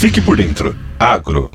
Fique por dentro. Agro.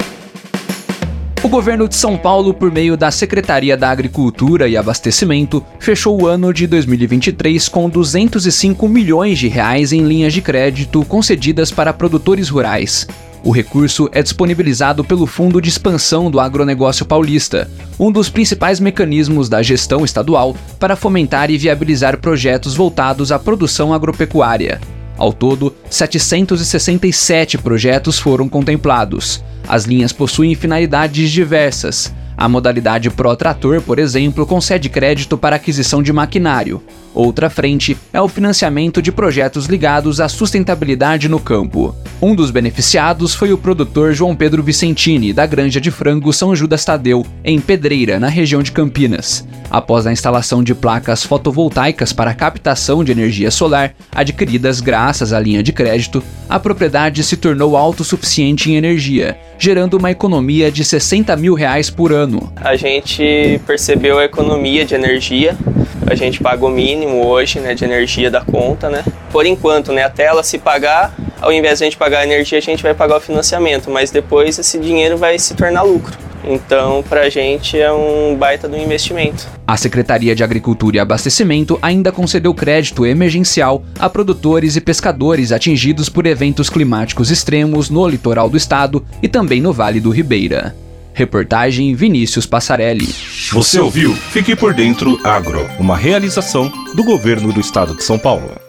O governo de São Paulo, por meio da Secretaria da Agricultura e Abastecimento, fechou o ano de 2023 com 205 milhões de reais em linhas de crédito concedidas para produtores rurais. O recurso é disponibilizado pelo Fundo de Expansão do Agronegócio Paulista, um dos principais mecanismos da gestão estadual para fomentar e viabilizar projetos voltados à produção agropecuária. Ao todo, 767 projetos foram contemplados. As linhas possuem finalidades diversas. A modalidade Pro Trator, por exemplo, concede crédito para aquisição de maquinário. Outra frente é o financiamento de projetos ligados à sustentabilidade no campo. Um dos beneficiados foi o produtor João Pedro Vicentini, da Granja de Frango São Judas Tadeu, em Pedreira, na região de Campinas. Após a instalação de placas fotovoltaicas para captação de energia solar, adquiridas graças à linha de crédito, a propriedade se tornou autossuficiente em energia, gerando uma economia de 60 mil reais por ano. A gente percebeu a economia de energia, a gente paga o mínimo hoje né, de energia da conta, né? Por enquanto, né, até ela se pagar, ao invés de a gente pagar a energia, a gente vai pagar o financiamento, mas depois esse dinheiro vai se tornar lucro. Então, para a gente é um baita do investimento. A Secretaria de Agricultura e Abastecimento ainda concedeu crédito emergencial a produtores e pescadores atingidos por eventos climáticos extremos no litoral do estado e também no Vale do Ribeira. Reportagem Vinícius Passarelli. Você ouviu? Fique por dentro Agro, uma realização do governo do estado de São Paulo.